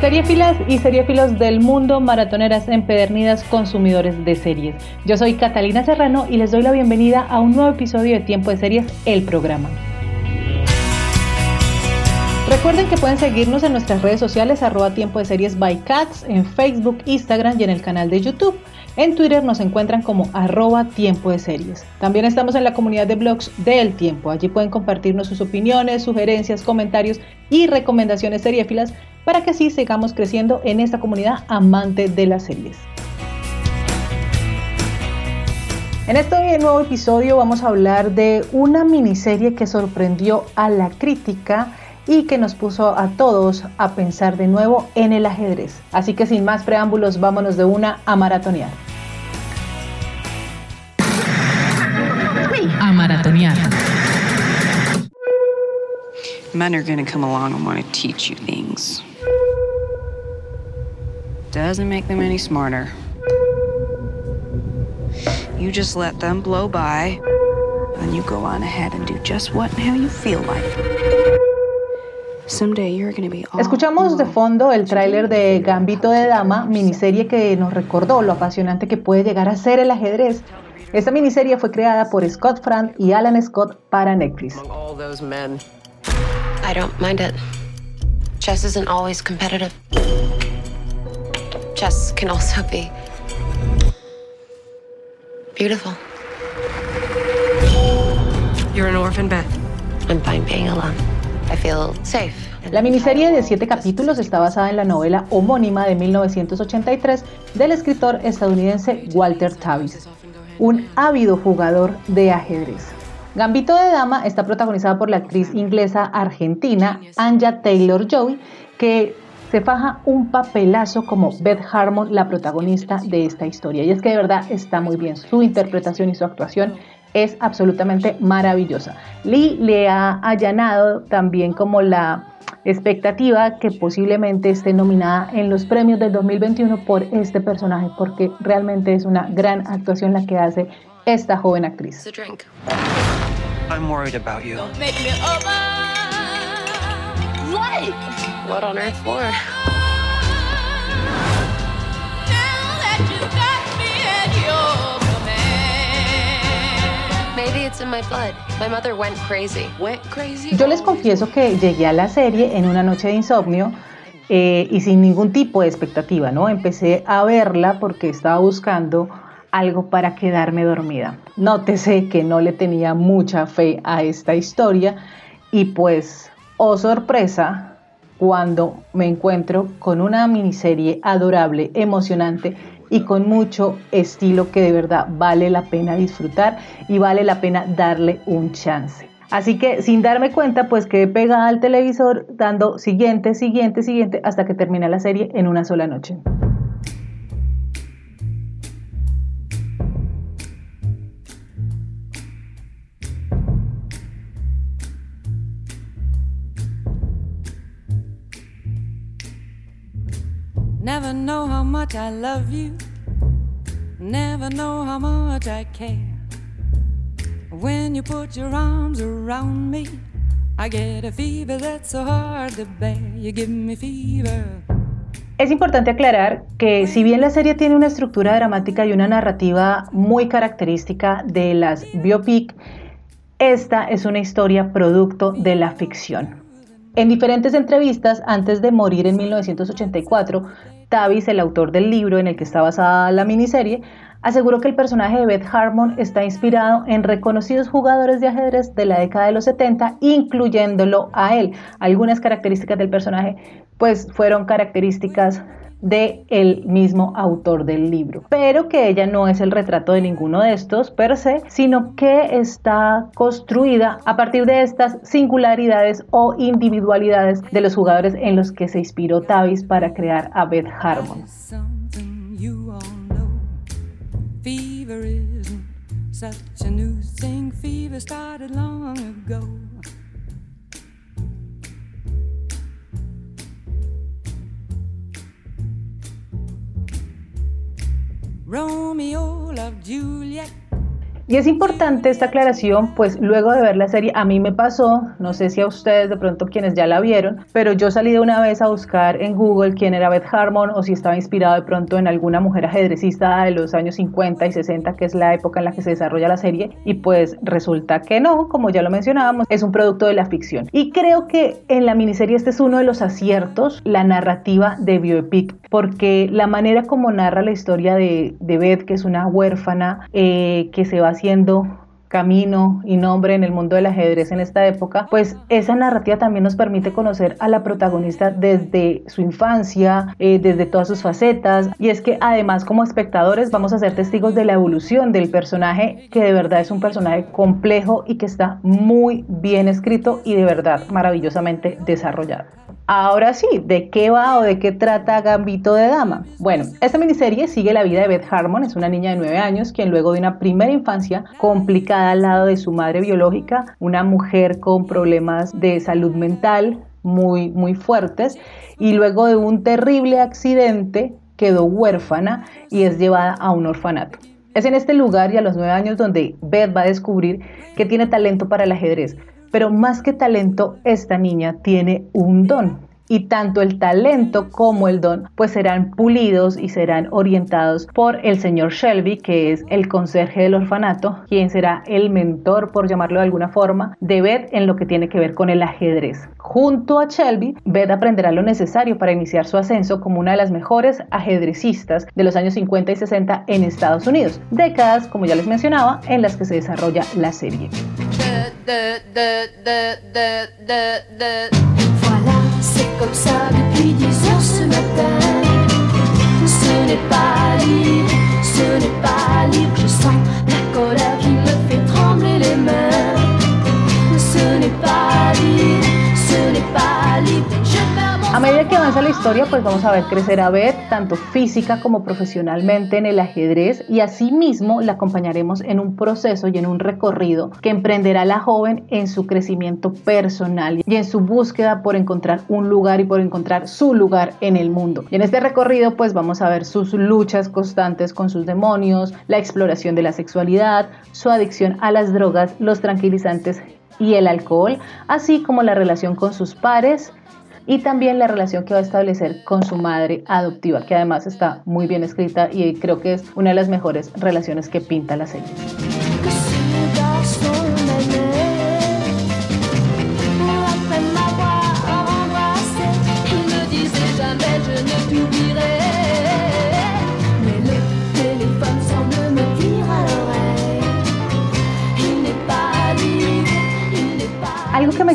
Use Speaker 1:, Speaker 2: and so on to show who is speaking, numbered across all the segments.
Speaker 1: Seriefilas y seriefilos del mundo, maratoneras empedernidas, consumidores de series. Yo soy Catalina Serrano y les doy la bienvenida a un nuevo episodio de Tiempo de Series, el programa. Recuerden que pueden seguirnos en nuestras redes sociales arroba tiempo de series by cats, en Facebook, Instagram y en el canal de YouTube. En Twitter nos encuentran como arroba tiempo de series. También estamos en la comunidad de blogs del tiempo. Allí pueden compartirnos sus opiniones, sugerencias, comentarios y recomendaciones seriéfilas para que así sigamos creciendo en esta comunidad amante de las series. En este nuevo episodio vamos a hablar de una miniserie que sorprendió a la crítica y que nos puso a todos a pensar de nuevo en el ajedrez. Así que sin más preámbulos, vámonos de una a maratonear.
Speaker 2: A maratonear.
Speaker 3: Men are gonna come along and want to teach you things. Doesn't make them any smarter. You just let them blow by, and you go on ahead and do just what and how you feel like.
Speaker 1: Escuchamos de fondo el tráiler de Gambito de Dama, miniserie que nos recordó lo apasionante que puede llegar a ser el ajedrez. Esta miniserie fue creada por Scott Frank y Alan Scott para Netflix.
Speaker 4: I don't mind it. Chess isn't always competitive. Chess can also be beautiful.
Speaker 3: You're an orphan, Beth.
Speaker 4: I'm fine being alone. I feel safe.
Speaker 1: La miniserie de siete capítulos está basada en la novela homónima de 1983 del escritor estadounidense Walter Tavis, un ávido jugador de ajedrez. Gambito de Dama está protagonizada por la actriz inglesa argentina Anja Taylor Joy, que se faja un papelazo como Beth Harmon, la protagonista de esta historia. Y es que de verdad está muy bien. Su interpretación y su actuación es absolutamente maravillosa. Lee le ha allanado también como la expectativa que posiblemente esté nominada en los premios del 2021 por este personaje, porque realmente es una gran actuación la que hace esta joven actriz.
Speaker 4: What? On earth for? Maybe it's in my blood. My mother went crazy. Went crazy?
Speaker 1: Yo les confieso que llegué a la serie en una noche de insomnio eh, y sin ningún tipo de expectativa, ¿no? Empecé a verla porque estaba buscando algo para quedarme dormida. Nótese que no le tenía mucha fe a esta historia y pues, oh sorpresa, cuando me encuentro con una miniserie adorable, emocionante y con mucho estilo que de verdad vale la pena disfrutar y vale la pena darle un chance. Así que sin darme cuenta, pues quedé pegada al televisor dando siguiente, siguiente, siguiente hasta que termina la serie en una sola noche. Never know how much I love you. Never know how much I care. When you put your arms around me, I get a fever that's so hard to bear. You give me fever. Es importante aclarar que si bien la serie tiene una estructura dramática y una narrativa muy característica de las biopic, esta es una historia producto de la ficción. En diferentes entrevistas, antes de morir en 1984, Tavis, el autor del libro en el que está basada la miniserie, aseguró que el personaje de Beth Harmon está inspirado en reconocidos jugadores de ajedrez de la década de los 70, incluyéndolo a él. Algunas características del personaje pues fueron características de el mismo autor del libro, pero que ella no es el retrato de ninguno de estos per se, sino que está construida a partir de estas singularidades o individualidades de los jugadores en los que se inspiró Tavis para crear a Beth Harmon.
Speaker 5: Such a new thing fever started long ago. Romeo loved Juliet.
Speaker 1: Y es importante esta aclaración, pues luego de ver la serie, a mí me pasó, no sé si a ustedes de pronto quienes ya la vieron, pero yo salí de una vez a buscar en Google quién era Beth Harmon o si estaba inspirado de pronto en alguna mujer ajedrecista de los años 50 y 60, que es la época en la que se desarrolla la serie, y pues resulta que no, como ya lo mencionábamos, es un producto de la ficción. Y creo que en la miniserie este es uno de los aciertos, la narrativa de bioepic, porque la manera como narra la historia de, Beth, que es una huérfana eh, que se va haciendo camino y nombre en el mundo del ajedrez en esta época, pues esa narrativa también nos permite conocer a la protagonista desde su infancia, eh, desde todas sus facetas, y es que además como espectadores vamos a ser testigos de la evolución del personaje, que de verdad es un personaje complejo y que está muy bien escrito y de verdad maravillosamente desarrollado. Ahora sí, ¿de qué va o de qué trata Gambito de Dama? Bueno, esta miniserie sigue la vida de Beth Harmon, es una niña de 9 años quien luego de una primera infancia complicada al lado de su madre biológica, una mujer con problemas de salud mental muy, muy fuertes, y luego de un terrible accidente quedó huérfana y es llevada a un orfanato. Es en este lugar y a los 9 años donde Beth va a descubrir que tiene talento para el ajedrez pero más que talento, esta niña tiene un don. Y tanto el talento como el don pues serán pulidos y serán orientados por el señor Shelby, que es el conserje del orfanato, quien será el mentor, por llamarlo de alguna forma, de Beth en lo que tiene que ver con el ajedrez. Junto a Shelby, Beth aprenderá lo necesario para iniciar su ascenso como una de las mejores ajedrecistas de los años 50 y 60 en Estados Unidos, décadas, como ya les mencionaba, en las que se desarrolla la serie.
Speaker 6: Voilà, c'est comme ça depuis 10 heures ce matin. Ce n'est pas libre, ce n'est pas libre. Je sens
Speaker 1: A medida que avanza la historia, pues vamos a ver crecer a Beth, tanto física como profesionalmente en el ajedrez, y asimismo la acompañaremos en un proceso y en un recorrido que emprenderá la joven en su crecimiento personal y en su búsqueda por encontrar un lugar y por encontrar su lugar en el mundo. Y en este recorrido, pues vamos a ver sus luchas constantes con sus demonios, la exploración de la sexualidad, su adicción a las drogas, los tranquilizantes y el alcohol, así como la relación con sus pares y también la relación que va a establecer con su madre adoptiva, que además está muy bien escrita y creo que es una de las mejores relaciones que pinta la serie.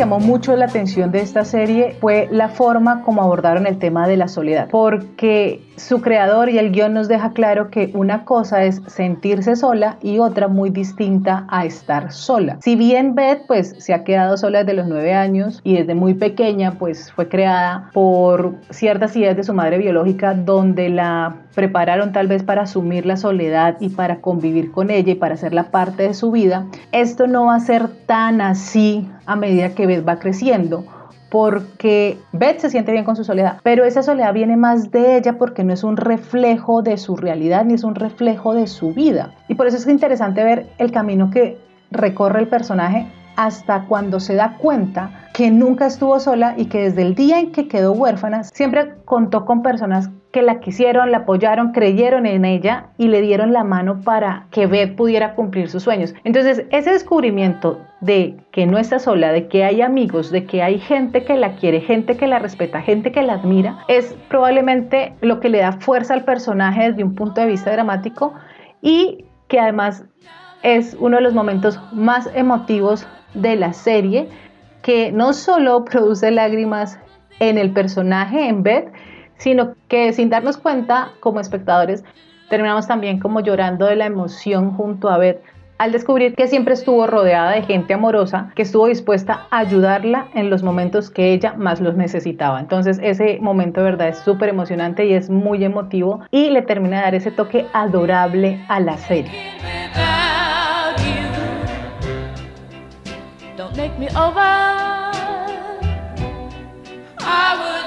Speaker 1: Llamó mucho la atención de esta serie fue la forma como abordaron el tema de la soledad, porque su creador y el guion nos deja claro que una cosa es sentirse sola y otra muy distinta a estar sola. Si bien Beth pues se ha quedado sola desde los nueve años y desde muy pequeña pues fue creada por ciertas ideas de su madre biológica donde la prepararon tal vez para asumir la soledad y para convivir con ella y para hacerla parte de su vida, esto no va a ser tan así a medida que Beth va creciendo porque Beth se siente bien con su soledad, pero esa soledad viene más de ella porque no es un reflejo de su realidad ni es un reflejo de su vida. Y por eso es interesante ver el camino que recorre el personaje hasta cuando se da cuenta que nunca estuvo sola y que desde el día en que quedó huérfana siempre contó con personas que la quisieron, la apoyaron, creyeron en ella y le dieron la mano para que Beth pudiera cumplir sus sueños. Entonces, ese descubrimiento de que no está sola, de que hay amigos, de que hay gente que la quiere, gente que la respeta, gente que la admira, es probablemente lo que le da fuerza al personaje desde un punto de vista dramático y que además es uno de los momentos más emotivos de la serie, que no solo produce lágrimas en el personaje, en Beth, sino que sin darnos cuenta como espectadores terminamos también como llorando de la emoción junto a Beth al descubrir que siempre estuvo rodeada de gente amorosa que estuvo dispuesta a ayudarla en los momentos que ella más los necesitaba. Entonces ese momento de verdad es súper emocionante y es muy emotivo y le termina de dar ese toque adorable a la serie.
Speaker 6: Don't make me over. I wouldn't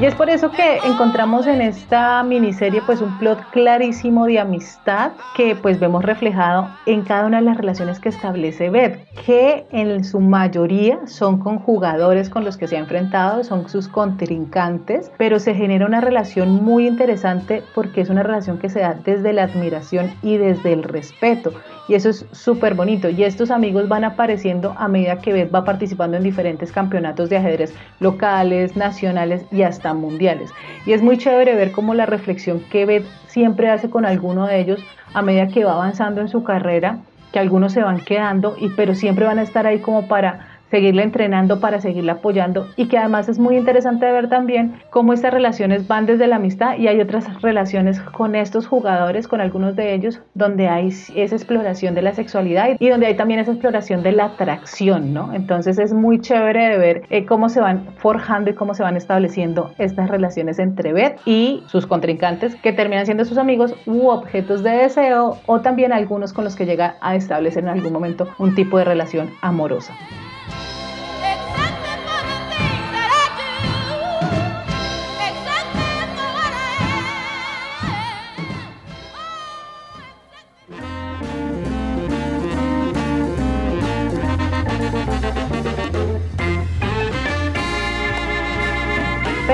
Speaker 1: Y es por eso que encontramos en esta miniserie pues un plot clarísimo de amistad que pues vemos reflejado en cada una de las relaciones que establece Beth, que en su mayoría son con jugadores con los que se ha enfrentado, son sus contrincantes, pero se genera una relación muy interesante porque es una relación que se da desde la admiración y desde el respeto. Y eso es súper bonito. Y estos amigos van apareciendo a medida que Beth va participando en diferentes campeonatos de ajedrez locales, nacionales y hasta mundiales. Y es muy chévere ver cómo la reflexión que Beth siempre hace con alguno de ellos a medida que va avanzando en su carrera, que algunos se van quedando, y, pero siempre van a estar ahí como para seguirle entrenando para seguirle apoyando y que además es muy interesante ver también cómo estas relaciones van desde la amistad y hay otras relaciones con estos jugadores, con algunos de ellos, donde hay esa exploración de la sexualidad y donde hay también esa exploración de la atracción, ¿no? Entonces es muy chévere de ver eh, cómo se van forjando y cómo se van estableciendo estas relaciones entre Beth y sus contrincantes que terminan siendo sus amigos u objetos de deseo o también algunos con los que llega a establecer en algún momento un tipo de relación amorosa.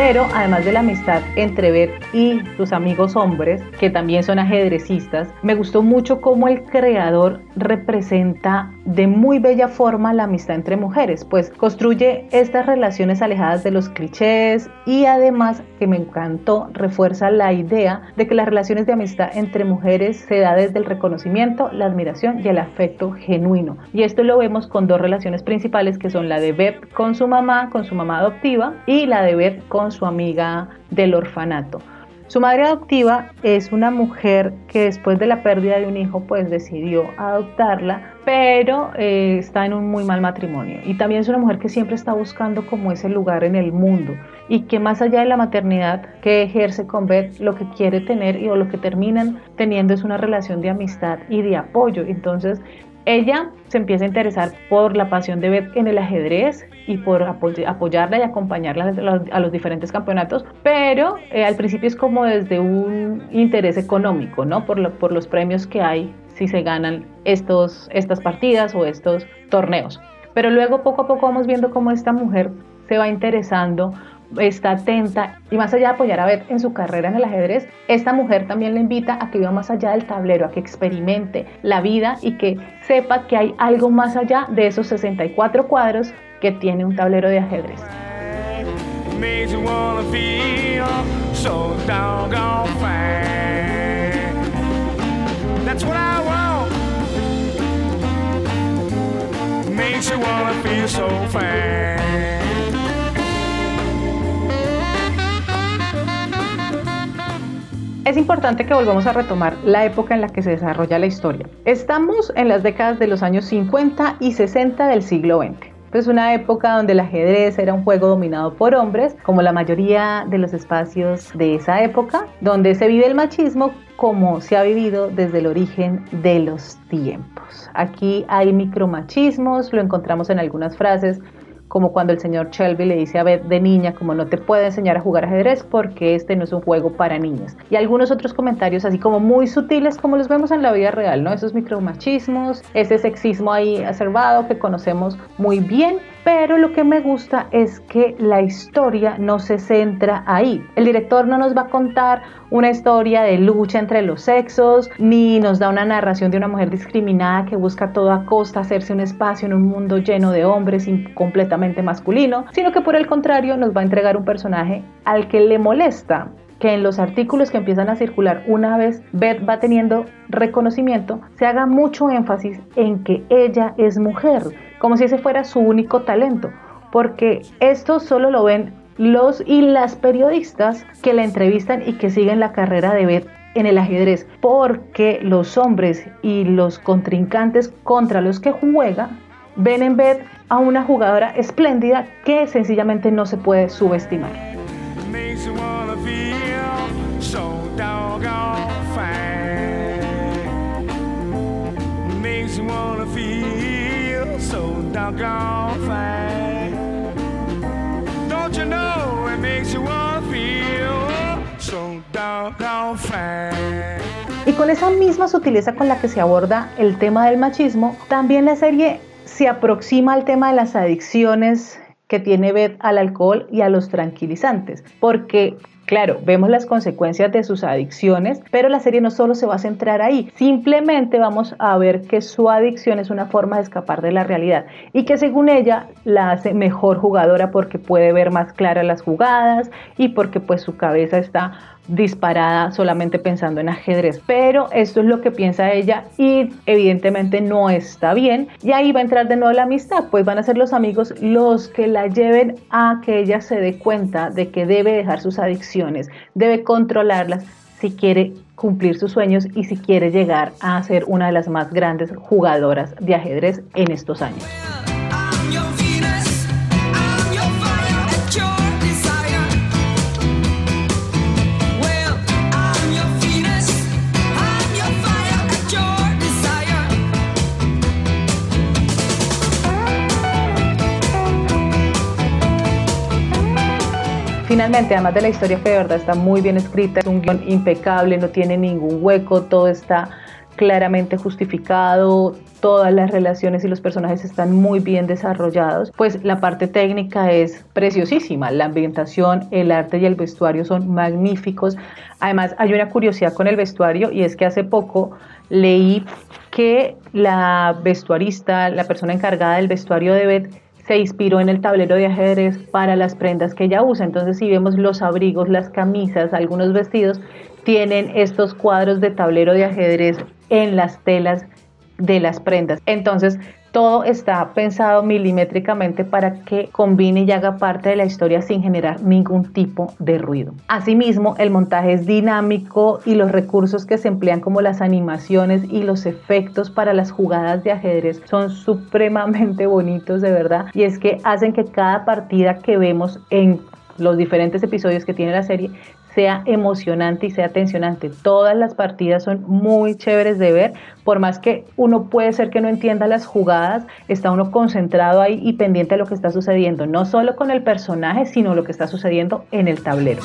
Speaker 1: Pero además de la amistad entre Beth y sus amigos hombres, que también son ajedrecistas, me gustó mucho cómo el creador representa de muy bella forma la amistad entre mujeres, pues construye estas relaciones alejadas de los clichés y además, que me encantó, refuerza la idea de que las relaciones de amistad entre mujeres se da desde el reconocimiento, la admiración y el afecto genuino. Y esto lo vemos con dos relaciones principales que son la de Beth con su mamá, con su mamá adoptiva, y la de Beth con su amiga del orfanato. Su madre adoptiva es una mujer que después de la pérdida de un hijo pues decidió adoptarla, pero eh, está en un muy mal matrimonio. Y también es una mujer que siempre está buscando como ese lugar en el mundo y que más allá de la maternidad que ejerce con Beth, lo que quiere tener y o lo que terminan teniendo es una relación de amistad y de apoyo. Entonces ella se empieza a interesar por la pasión de Beth en el ajedrez y por apoy- apoyarla y acompañarla a los, diferentes campeonatos, pero eh, al principio es como desde un interés económico, ¿no? Por, por los premios que hay si se ganan estos, estas partidas o estos torneos. Pero luego poco a poco vamos viendo cómo esta mujer se va interesando está atenta y más allá de apoyar a Beth en su carrera en el ajedrez, esta mujer también le invita a que viva más allá del tablero, a que experimente la vida y que sepa que hay algo más allá de esos 64 cuadros que tiene un tablero de ajedrez. Es importante que volvamos a retomar la época en la que se desarrolla la historia. Estamos en las décadas de los años 50 y 60 del siglo XX. Es una época donde el ajedrez era un juego dominado por hombres, como la mayoría de los espacios de esa época, donde se vive el machismo como se ha vivido desde el origen de los tiempos. Aquí hay micromachismos, lo encontramos en algunas frases, como cuando el señor Shelby le dice a Beth de niña como no te puedo enseñar a jugar ajedrez porque este no es un juego para niñas. Y algunos otros comentarios así como muy sutiles como los vemos en la vida real, ¿no? Esos micromachismos, ese sexismo ahí acervado que conocemos muy bien, pero lo que me gusta es que la historia no se centra ahí. El director no nos va a contar una historia de lucha entre los sexos, ni nos da una narración de una mujer discriminada que busca a toda costa hacerse un espacio en un mundo lleno de hombres y completamente masculino, sino que por el contrario nos va a entregar un personaje al que le molesta que en los artículos que empiezan a circular una vez Beth va teniendo reconocimiento, se haga mucho énfasis en que ella es mujer, como si ese fuera su único talento, porque esto solo lo ven los y las periodistas que la entrevistan y que siguen la carrera de Beth en el ajedrez, porque los hombres y los contrincantes contra los que juega ven en Beth a una jugadora espléndida que sencillamente no se puede subestimar. Y con esa misma sutileza con la que se aborda el tema del machismo, también la serie se aproxima al tema de las adicciones que tiene Beth al alcohol y a los tranquilizantes, porque Claro, vemos las consecuencias de sus adicciones, pero la serie no solo se va a centrar ahí, simplemente vamos a ver que su adicción es una forma de escapar de la realidad y que según ella la hace mejor jugadora porque puede ver más claras las jugadas y porque pues su cabeza está disparada solamente pensando en ajedrez. Pero esto es lo que piensa ella y evidentemente no está bien. Y ahí va a entrar de nuevo la amistad, pues van a ser los amigos los que la lleven a que ella se dé cuenta de que debe dejar sus adicciones, debe controlarlas si quiere cumplir sus sueños y si quiere llegar a ser una de las más grandes jugadoras de ajedrez en estos años. Finalmente, además de la historia que de verdad está muy bien escrita, es un guion impecable, no tiene ningún hueco, todo está claramente justificado, todas las relaciones y los personajes están muy bien desarrollados, pues la parte técnica es preciosísima, la ambientación, el arte y el vestuario son magníficos. Además, hay una curiosidad con el vestuario y es que hace poco leí que la vestuarista, la persona encargada del vestuario de Beth, se inspiró en el tablero de ajedrez para las prendas que ella usa. Entonces, si vemos los abrigos, las camisas, algunos vestidos, tienen estos cuadros de tablero de ajedrez en las telas de las prendas. Entonces, todo está pensado milimétricamente para que combine y haga parte de la historia sin generar ningún tipo de ruido. Asimismo, el montaje es dinámico y los recursos que se emplean como las animaciones y los efectos para las jugadas de ajedrez son supremamente bonitos de verdad y es que hacen que cada partida que vemos en los diferentes episodios que tiene la serie sea emocionante y sea tensionante. Todas las partidas son muy chéveres de ver, por más que uno puede ser que no entienda las jugadas, está uno concentrado ahí y pendiente de lo que está sucediendo, no solo con el personaje, sino lo que está sucediendo en el tablero.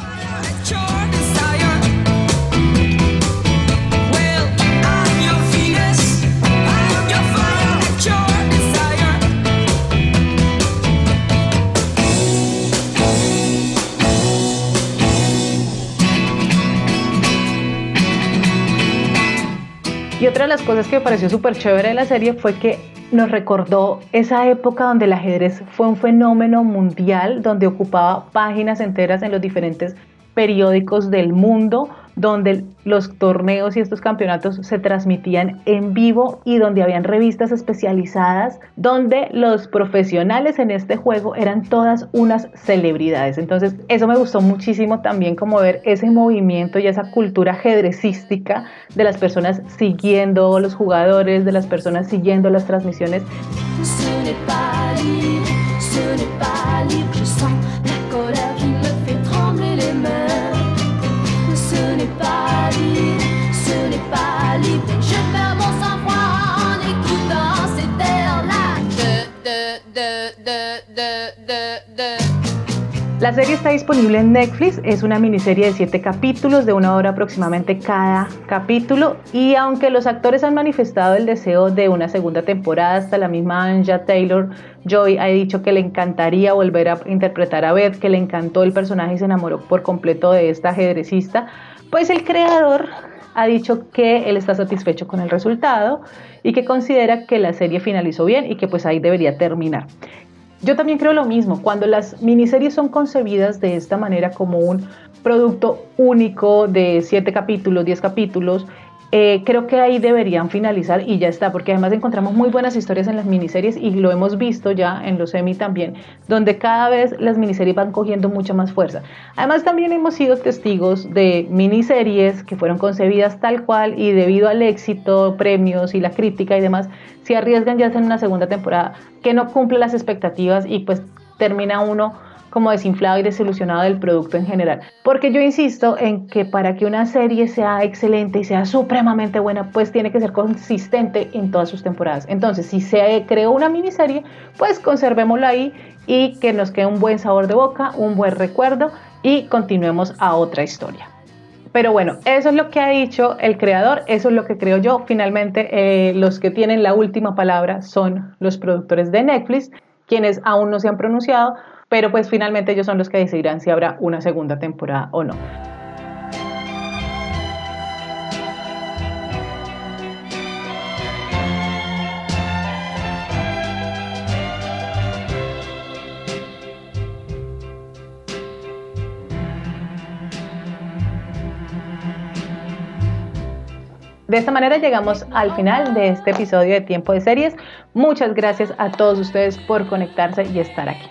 Speaker 1: Otra de las cosas que me pareció súper chévere de la serie fue que nos recordó esa época donde el ajedrez fue un fenómeno mundial, donde ocupaba páginas enteras en los diferentes periódicos del mundo, donde los torneos y estos campeonatos se transmitían en vivo y donde habían revistas especializadas, donde los profesionales en este juego eran todas unas celebridades. Entonces, eso me gustó muchísimo también como ver ese movimiento y esa cultura ajedrecística de las personas siguiendo los jugadores, de las personas siguiendo las transmisiones. La serie está disponible en Netflix, es una miniserie de 7 capítulos de una hora aproximadamente cada capítulo y aunque los actores han manifestado el deseo de una segunda temporada, hasta la misma Anja Taylor Joy ha dicho que le encantaría volver a interpretar a Beth, que le encantó el personaje y se enamoró por completo de esta ajedrecista, pues el creador ha dicho que él está satisfecho con el resultado y que considera que la serie finalizó bien y que pues ahí debería terminar. Yo también creo lo mismo, cuando las miniseries son concebidas de esta manera como un producto único de 7 capítulos, 10 capítulos, eh, creo que ahí deberían finalizar y ya está, porque además encontramos muy buenas historias en las miniseries y lo hemos visto ya en los semi también, donde cada vez las miniseries van cogiendo mucha más fuerza. Además también hemos sido testigos de miniseries que fueron concebidas tal cual y debido al éxito, premios y la crítica y demás, se arriesgan ya hacer una segunda temporada que no cumple las expectativas y pues termina uno como desinflado y desilusionado del producto en general. Porque yo insisto en que para que una serie sea excelente y sea supremamente buena, pues tiene que ser consistente en todas sus temporadas. Entonces, si se creó una miniserie, pues conservémosla ahí y que nos quede un buen sabor de boca, un buen recuerdo y continuemos a otra historia. Pero bueno, eso es lo que ha dicho el creador, eso es lo que creo yo. Finalmente, eh, los que tienen la última palabra son los productores de Netflix, quienes aún no se han pronunciado, pero pues finalmente ellos son los que decidirán si habrá una segunda temporada o no. De esta manera llegamos al final de este episodio de Tiempo de Series. Muchas gracias a todos ustedes por conectarse y estar aquí.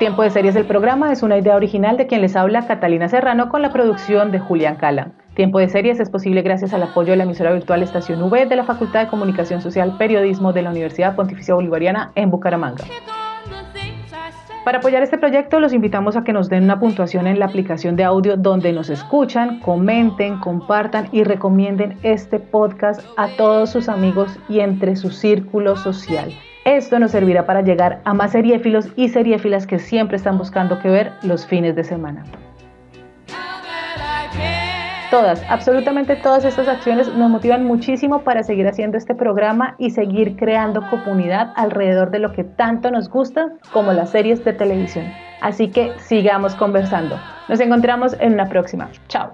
Speaker 1: Tiempo de Series del programa es una idea original de quien les habla Catalina Serrano con la producción de Julián Cala. Tiempo de Series es posible gracias al apoyo de la emisora virtual Estación V de la Facultad de Comunicación Social Periodismo de la Universidad Pontificia Bolivariana en Bucaramanga. Para apoyar este proyecto los invitamos a que nos den una puntuación en la aplicación de audio donde nos escuchan, comenten, compartan y recomienden este podcast a todos sus amigos y entre su círculo social. Esto nos servirá para llegar a más seriéfilos y seriéfilas que siempre están buscando que ver los fines de semana. Todas, absolutamente todas estas acciones nos motivan muchísimo para seguir haciendo este programa y seguir creando comunidad alrededor de lo que tanto nos gusta como las series de televisión. Así que sigamos conversando. Nos encontramos en una próxima. Chao.